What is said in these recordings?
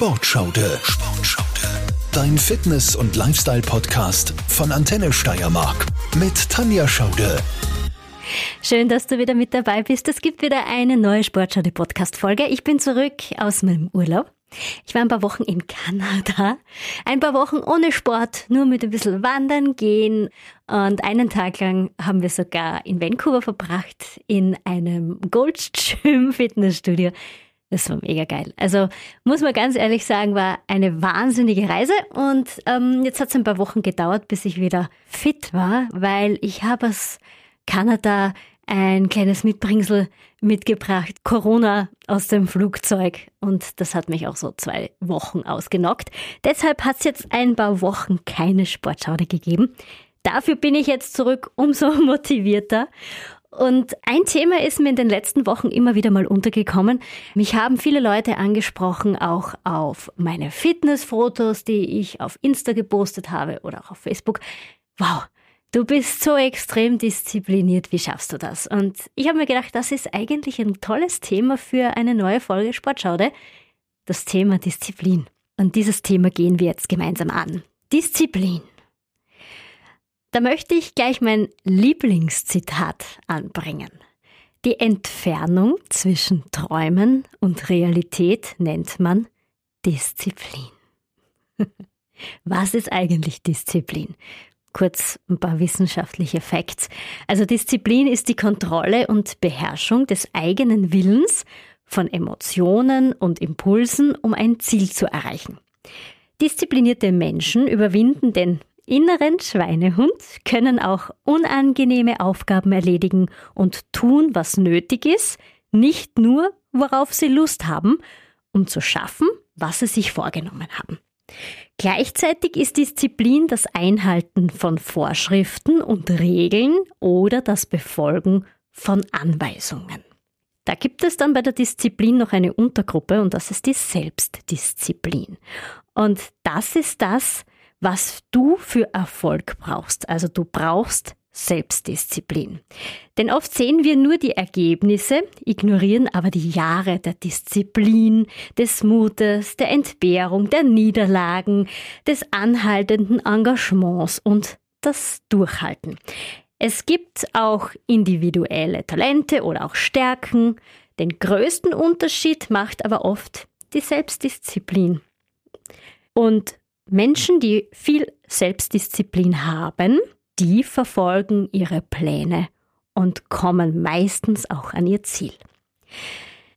Sportschaude. Sportschaude. Dein Fitness- und Lifestyle-Podcast von Antenne Steiermark mit Tanja Schaude. Schön, dass du wieder mit dabei bist. Es gibt wieder eine neue Sportschaude-Podcast-Folge. Ich bin zurück aus meinem Urlaub. Ich war ein paar Wochen in Kanada. Ein paar Wochen ohne Sport, nur mit ein bisschen Wandern gehen. Und einen Tag lang haben wir sogar in Vancouver verbracht, in einem Goldstream Fitnessstudio. Das war mega geil. Also muss man ganz ehrlich sagen, war eine wahnsinnige Reise. Und ähm, jetzt hat es ein paar Wochen gedauert, bis ich wieder fit war, weil ich habe aus Kanada ein kleines Mitbringsel mitgebracht, Corona aus dem Flugzeug. Und das hat mich auch so zwei Wochen ausgenockt. Deshalb hat es jetzt ein paar Wochen keine Sportschaude gegeben. Dafür bin ich jetzt zurück umso motivierter. Und ein Thema ist mir in den letzten Wochen immer wieder mal untergekommen. Mich haben viele Leute angesprochen, auch auf meine Fitnessfotos, die ich auf Insta gepostet habe oder auch auf Facebook. Wow, Du bist so extrem diszipliniert, wie schaffst du das? Und ich habe mir gedacht, das ist eigentlich ein tolles Thema für eine neue Folge Sportschaude. Das Thema Disziplin. Und dieses Thema gehen wir jetzt gemeinsam an. Disziplin. Da möchte ich gleich mein Lieblingszitat anbringen. Die Entfernung zwischen Träumen und Realität nennt man Disziplin. Was ist eigentlich Disziplin? Kurz ein paar wissenschaftliche Facts. Also Disziplin ist die Kontrolle und Beherrschung des eigenen Willens von Emotionen und Impulsen, um ein Ziel zu erreichen. Disziplinierte Menschen überwinden den inneren Schweinehund, können auch unangenehme Aufgaben erledigen und tun, was nötig ist, nicht nur, worauf sie Lust haben, um zu schaffen, was sie sich vorgenommen haben. Gleichzeitig ist Disziplin das Einhalten von Vorschriften und Regeln oder das Befolgen von Anweisungen. Da gibt es dann bei der Disziplin noch eine Untergruppe und das ist die Selbstdisziplin. Und das ist das, was du für Erfolg brauchst. Also du brauchst Selbstdisziplin. Denn oft sehen wir nur die Ergebnisse, ignorieren aber die Jahre der Disziplin, des Mutes, der Entbehrung, der Niederlagen, des anhaltenden Engagements und das Durchhalten. Es gibt auch individuelle Talente oder auch Stärken. Den größten Unterschied macht aber oft die Selbstdisziplin. Und Menschen, die viel Selbstdisziplin haben, die verfolgen ihre Pläne und kommen meistens auch an ihr Ziel.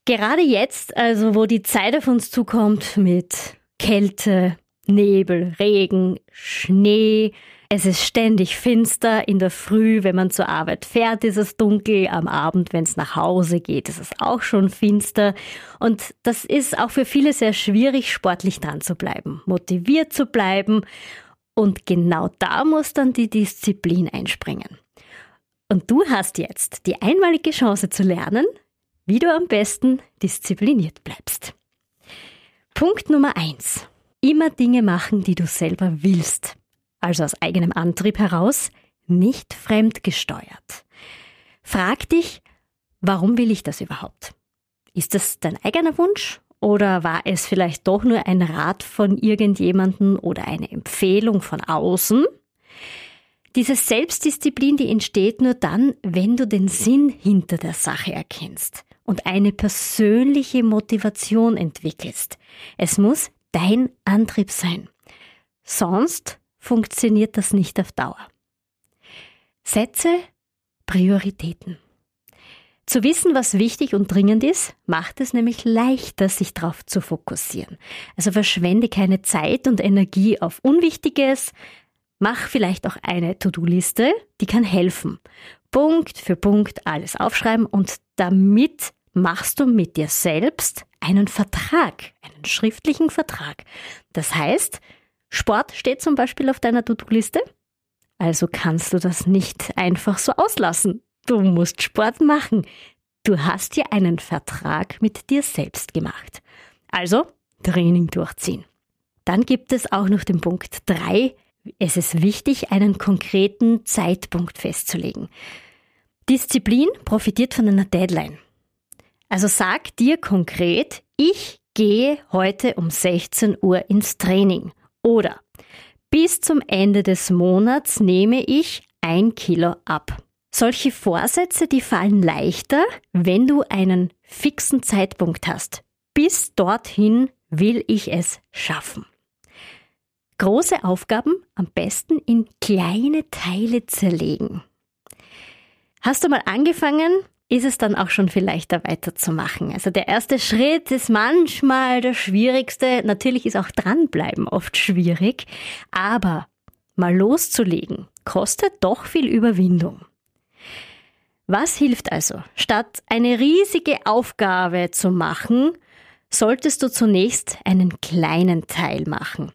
Gerade jetzt, also wo die Zeit auf uns zukommt mit Kälte, Nebel, Regen, Schnee, es ist ständig finster, in der Früh, wenn man zur Arbeit fährt, ist es dunkel, am Abend, wenn es nach Hause geht, ist es auch schon finster. Und das ist auch für viele sehr schwierig, sportlich dran zu bleiben, motiviert zu bleiben und genau da muss dann die Disziplin einspringen. Und du hast jetzt die einmalige Chance zu lernen, wie du am besten diszipliniert bleibst. Punkt Nummer eins: Immer Dinge machen, die du selber willst. Also aus eigenem Antrieb heraus, nicht fremdgesteuert. Frag dich, warum will ich das überhaupt? Ist das dein eigener Wunsch oder war es vielleicht doch nur ein Rat von irgendjemanden oder eine Empfehlung von außen? Diese Selbstdisziplin, die entsteht nur dann, wenn du den Sinn hinter der Sache erkennst und eine persönliche Motivation entwickelst. Es muss dein Antrieb sein. Sonst funktioniert das nicht auf Dauer. Setze Prioritäten. Zu wissen, was wichtig und dringend ist, macht es nämlich leichter, sich darauf zu fokussieren. Also verschwende keine Zeit und Energie auf Unwichtiges. Mach vielleicht auch eine To-Do-Liste, die kann helfen. Punkt für Punkt alles aufschreiben und damit machst du mit dir selbst einen Vertrag, einen schriftlichen Vertrag. Das heißt, Sport steht zum Beispiel auf deiner To-Do-Liste, also kannst du das nicht einfach so auslassen. Du musst Sport machen. Du hast dir einen Vertrag mit dir selbst gemacht. Also Training durchziehen. Dann gibt es auch noch den Punkt 3. Es ist wichtig, einen konkreten Zeitpunkt festzulegen. Disziplin profitiert von einer Deadline. Also sag dir konkret, ich gehe heute um 16 Uhr ins Training. Oder bis zum Ende des Monats nehme ich ein Kilo ab. Solche Vorsätze, die fallen leichter, wenn du einen fixen Zeitpunkt hast. Bis dorthin will ich es schaffen. Große Aufgaben am besten in kleine Teile zerlegen. Hast du mal angefangen, ist es dann auch schon viel leichter weiterzumachen. Also der erste Schritt ist manchmal der schwierigste. Natürlich ist auch dranbleiben oft schwierig, aber mal loszulegen kostet doch viel Überwindung. Was hilft also? Statt eine riesige Aufgabe zu machen, solltest du zunächst einen kleinen Teil machen.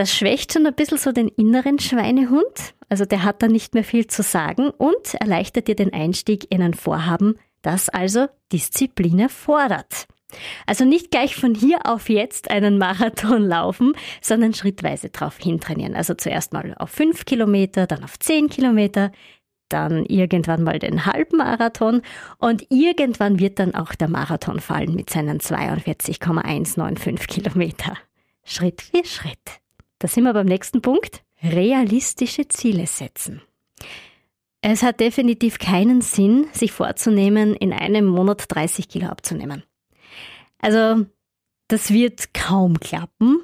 Das schwächt schon ein bisschen so den inneren Schweinehund, also der hat dann nicht mehr viel zu sagen und erleichtert dir den Einstieg in ein Vorhaben, das also Disziplin erfordert. Also nicht gleich von hier auf jetzt einen Marathon laufen, sondern schrittweise drauf hintrainieren. Also zuerst mal auf fünf Kilometer, dann auf zehn Kilometer, dann irgendwann mal den Halbmarathon und irgendwann wird dann auch der Marathon fallen mit seinen 42,195 Kilometer. Schritt für Schritt. Da sind wir beim nächsten Punkt. Realistische Ziele setzen. Es hat definitiv keinen Sinn, sich vorzunehmen, in einem Monat 30 Kilo abzunehmen. Also, das wird kaum klappen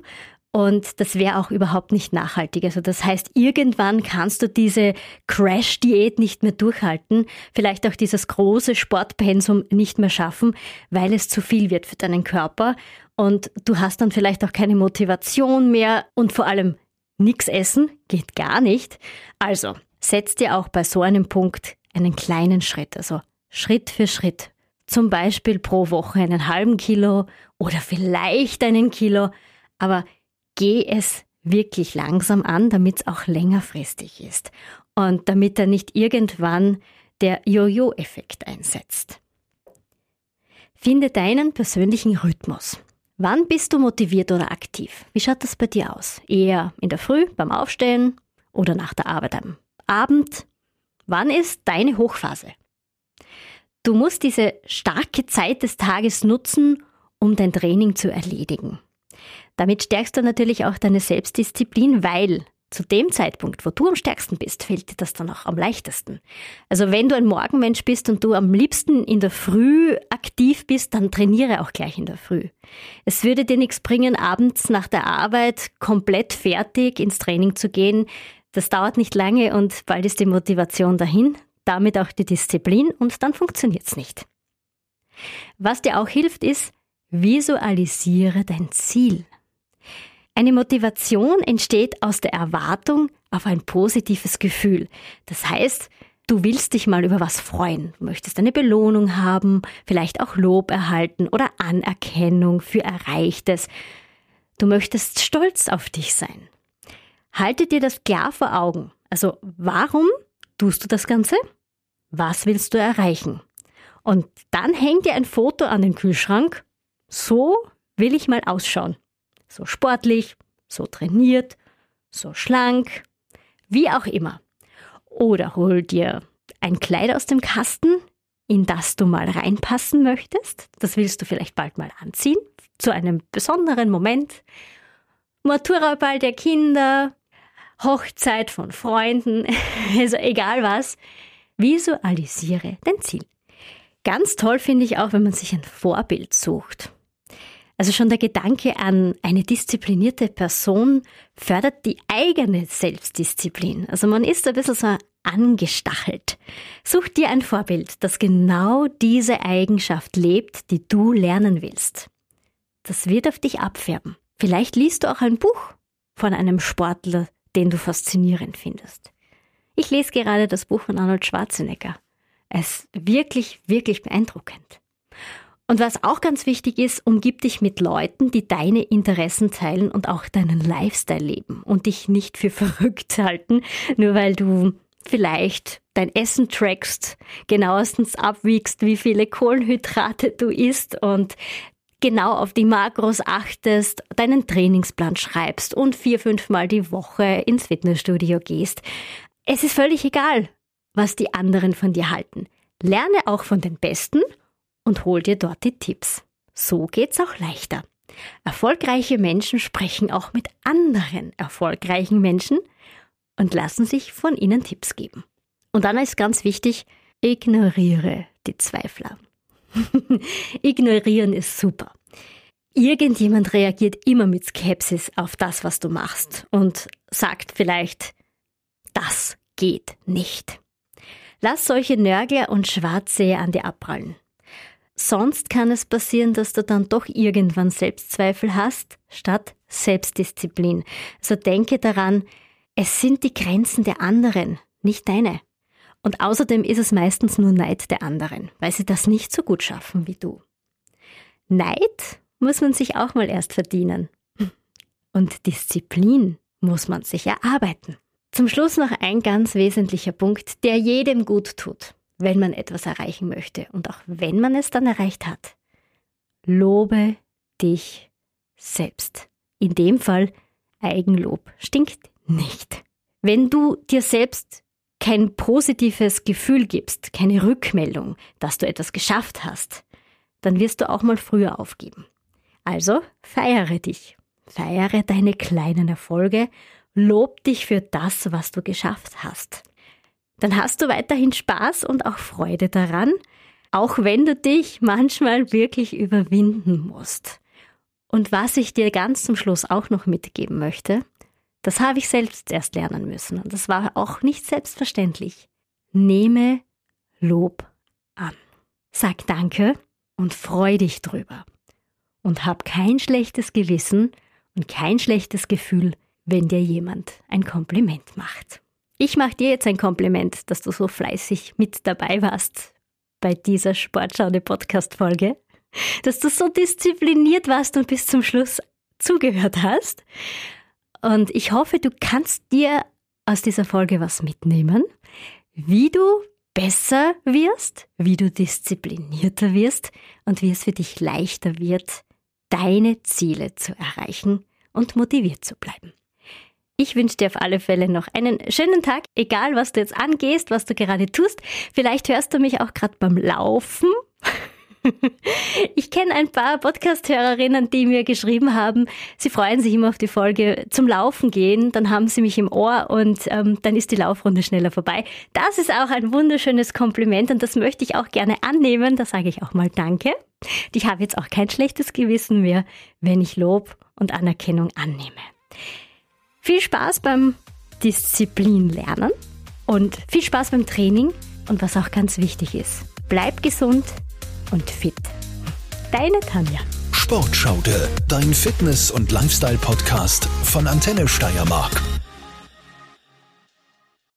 und das wäre auch überhaupt nicht nachhaltig. Also das heißt, irgendwann kannst du diese Crash-Diät nicht mehr durchhalten, vielleicht auch dieses große Sportpensum nicht mehr schaffen, weil es zu viel wird für deinen Körper und du hast dann vielleicht auch keine Motivation mehr und vor allem nichts essen geht gar nicht. Also setz dir auch bei so einem Punkt einen kleinen Schritt, also Schritt für Schritt. Zum Beispiel pro Woche einen halben Kilo oder vielleicht einen Kilo, aber geh es wirklich langsam an, damit es auch längerfristig ist und damit er nicht irgendwann der Jojo-Effekt einsetzt. Finde deinen persönlichen Rhythmus. Wann bist du motiviert oder aktiv? Wie schaut das bei dir aus? Eher in der Früh beim Aufstehen oder nach der Arbeit am Abend? Wann ist deine Hochphase? Du musst diese starke Zeit des Tages nutzen, um dein Training zu erledigen. Damit stärkst du natürlich auch deine Selbstdisziplin, weil zu dem Zeitpunkt, wo du am stärksten bist, fällt dir das dann auch am leichtesten. Also wenn du ein Morgenmensch bist und du am liebsten in der Früh aktiv bist, dann trainiere auch gleich in der Früh. Es würde dir nichts bringen, abends nach der Arbeit komplett fertig ins Training zu gehen. Das dauert nicht lange und bald ist die Motivation dahin, damit auch die Disziplin und dann funktioniert es nicht. Was dir auch hilft, ist, visualisiere dein Ziel. Eine Motivation entsteht aus der Erwartung auf ein positives Gefühl. Das heißt, du willst dich mal über was freuen, du möchtest eine Belohnung haben, vielleicht auch Lob erhalten oder Anerkennung für Erreichtes. Du möchtest stolz auf dich sein. Halte dir das klar vor Augen. Also warum tust du das Ganze? Was willst du erreichen? Und dann häng dir ein Foto an den Kühlschrank. So will ich mal ausschauen so sportlich, so trainiert, so schlank, wie auch immer. Oder hol dir ein Kleid aus dem Kasten, in das du mal reinpassen möchtest. Das willst du vielleicht bald mal anziehen, zu einem besonderen Moment. Maturaball der Kinder, Hochzeit von Freunden, also egal was. Visualisiere dein Ziel. Ganz toll finde ich auch, wenn man sich ein Vorbild sucht. Also schon der Gedanke an eine disziplinierte Person fördert die eigene Selbstdisziplin. Also man ist ein bisschen so angestachelt. Such dir ein Vorbild, das genau diese Eigenschaft lebt, die du lernen willst. Das wird auf dich abfärben. Vielleicht liest du auch ein Buch von einem Sportler, den du faszinierend findest. Ich lese gerade das Buch von Arnold Schwarzenegger. Es ist wirklich, wirklich beeindruckend. Und was auch ganz wichtig ist, umgib dich mit Leuten, die deine Interessen teilen und auch deinen Lifestyle leben und dich nicht für verrückt halten, nur weil du vielleicht dein Essen trackst, genauestens abwiegst, wie viele Kohlenhydrate du isst und genau auf die Makros achtest, deinen Trainingsplan schreibst und vier, fünfmal die Woche ins Fitnessstudio gehst. Es ist völlig egal, was die anderen von dir halten. Lerne auch von den Besten und hol dir dort die Tipps. So geht's auch leichter. Erfolgreiche Menschen sprechen auch mit anderen erfolgreichen Menschen und lassen sich von ihnen Tipps geben. Und dann ist ganz wichtig, ignoriere die Zweifler. Ignorieren ist super. Irgendjemand reagiert immer mit Skepsis auf das, was du machst und sagt vielleicht, das geht nicht. Lass solche Nörgler und Schwarzseher an dir abprallen. Sonst kann es passieren, dass du dann doch irgendwann Selbstzweifel hast, statt Selbstdisziplin. Also denke daran, es sind die Grenzen der anderen, nicht deine. Und außerdem ist es meistens nur Neid der anderen, weil sie das nicht so gut schaffen wie du. Neid muss man sich auch mal erst verdienen. Und Disziplin muss man sich erarbeiten. Zum Schluss noch ein ganz wesentlicher Punkt, der jedem gut tut, wenn man etwas erreichen möchte und auch wenn man es dann erreicht hat. Lobe dich selbst. In dem Fall Eigenlob stinkt nicht. Wenn du dir selbst kein positives Gefühl gibst, keine Rückmeldung, dass du etwas geschafft hast, dann wirst du auch mal früher aufgeben. Also feiere dich, feiere deine kleinen Erfolge Lob dich für das, was du geschafft hast. Dann hast du weiterhin Spaß und auch Freude daran, auch wenn du dich manchmal wirklich überwinden musst. Und was ich dir ganz zum Schluss auch noch mitgeben möchte, das habe ich selbst erst lernen müssen und das war auch nicht selbstverständlich. Nehme Lob an. Sag Danke und freu dich drüber. Und hab kein schlechtes Gewissen und kein schlechtes Gefühl, wenn dir jemand ein Kompliment macht. Ich mache dir jetzt ein Kompliment, dass du so fleißig mit dabei warst bei dieser Sportschaude Podcast Folge, dass du so diszipliniert warst und bis zum Schluss zugehört hast. Und ich hoffe, du kannst dir aus dieser Folge was mitnehmen, wie du besser wirst, wie du disziplinierter wirst und wie es für dich leichter wird, deine Ziele zu erreichen und motiviert zu bleiben. Ich wünsche dir auf alle Fälle noch einen schönen Tag, egal was du jetzt angehst, was du gerade tust. Vielleicht hörst du mich auch gerade beim Laufen. Ich kenne ein paar Podcast-Hörerinnen, die mir geschrieben haben, sie freuen sich immer auf die Folge zum Laufen gehen, dann haben sie mich im Ohr und ähm, dann ist die Laufrunde schneller vorbei. Das ist auch ein wunderschönes Kompliment und das möchte ich auch gerne annehmen. Da sage ich auch mal Danke. Ich habe jetzt auch kein schlechtes Gewissen mehr, wenn ich Lob und Anerkennung annehme. Viel Spaß beim Disziplin lernen und viel Spaß beim Training und was auch ganz wichtig ist, bleib gesund und fit. Deine Tanja. Sportschaude, dein Fitness- und Lifestyle-Podcast von Antenne Steiermark.